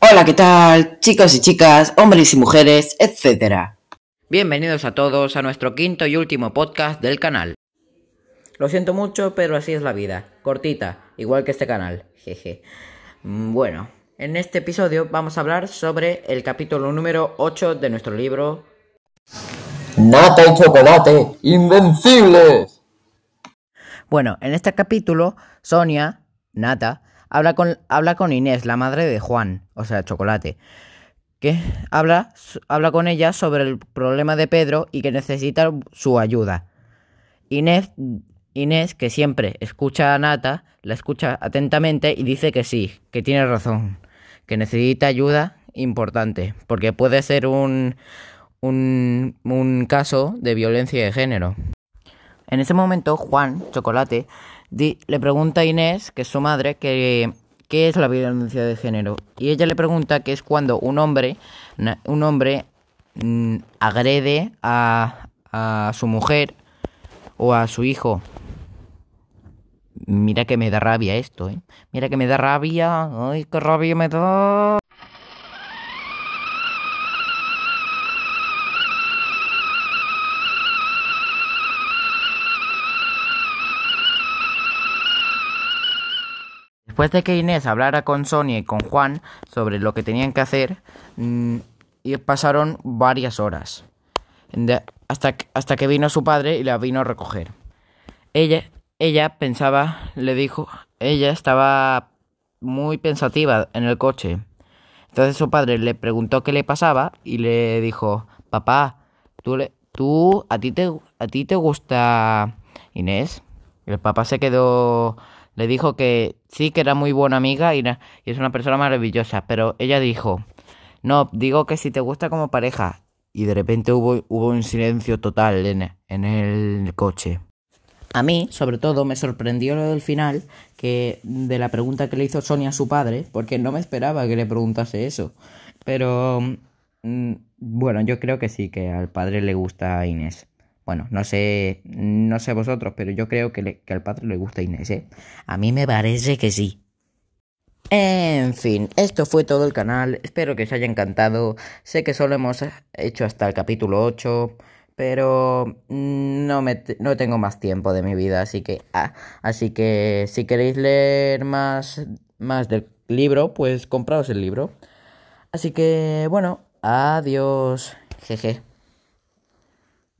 Hola, ¿qué tal? Chicos y chicas, hombres y mujeres, etcétera. Bienvenidos a todos a nuestro quinto y último podcast del canal. Lo siento mucho, pero así es la vida. Cortita, igual que este canal. Jeje. Mm, Bueno, en este episodio vamos a hablar sobre el capítulo número 8 de nuestro libro Nata y chocolate, invencibles. Bueno, en este capítulo, Sonia, Nata, habla con, habla con Inés, la madre de Juan, o sea, Chocolate, que habla, habla con ella sobre el problema de Pedro y que necesita su ayuda. Inés, Inés, que siempre escucha a Nata, la escucha atentamente y dice que sí, que tiene razón, que necesita ayuda importante, porque puede ser un, un, un caso de violencia de género. En ese momento, Juan, Chocolate, le pregunta a Inés, que es su madre, que qué es la violencia de género. Y ella le pregunta que es cuando un hombre, un hombre mm, agrede a, a su mujer o a su hijo. Mira que me da rabia esto, ¿eh? Mira que me da rabia. Ay, qué rabia me da. Después de que Inés hablara con Sonia y con Juan sobre lo que tenían que hacer, mm, y pasaron varias horas. Hasta, que- vino su padre y la vino a recoger. Ella, ella pensaba, le dijo, ella estaba muy pensativa en el coche. Entonces su padre le preguntó qué le pasaba y le dijo, papá, ¿tú, tú a, ti te, ¿a ti te gusta Inés? El papá se quedó, le dijo que sí, que era muy buena amiga y, es una persona maravillosa, pero ella dijo, no, digo que si te gusta como pareja. Y de repente hubo, hubo un silencio total en, en el coche. A mí, sobre todo, me sorprendió lo del final que de la pregunta que le hizo Sonia a su padre, porque no me esperaba que le preguntase eso. Pero mm, bueno, yo creo que sí, que al padre le gusta a Inés. Bueno, no sé, no sé vosotros, pero yo creo que, le- que al padre le gusta Inés, ¿eh? A mí me parece que sí. En fin, esto fue todo el canal. Espero que os haya encantado. Sé que solo hemos hecho hasta el capítulo 8, pero no, me no tengo más tiempo de mi vida, así que, ah, así que si queréis leer más, más del libro, pues compraos el libro. Así que, bueno, adiós. Jeje.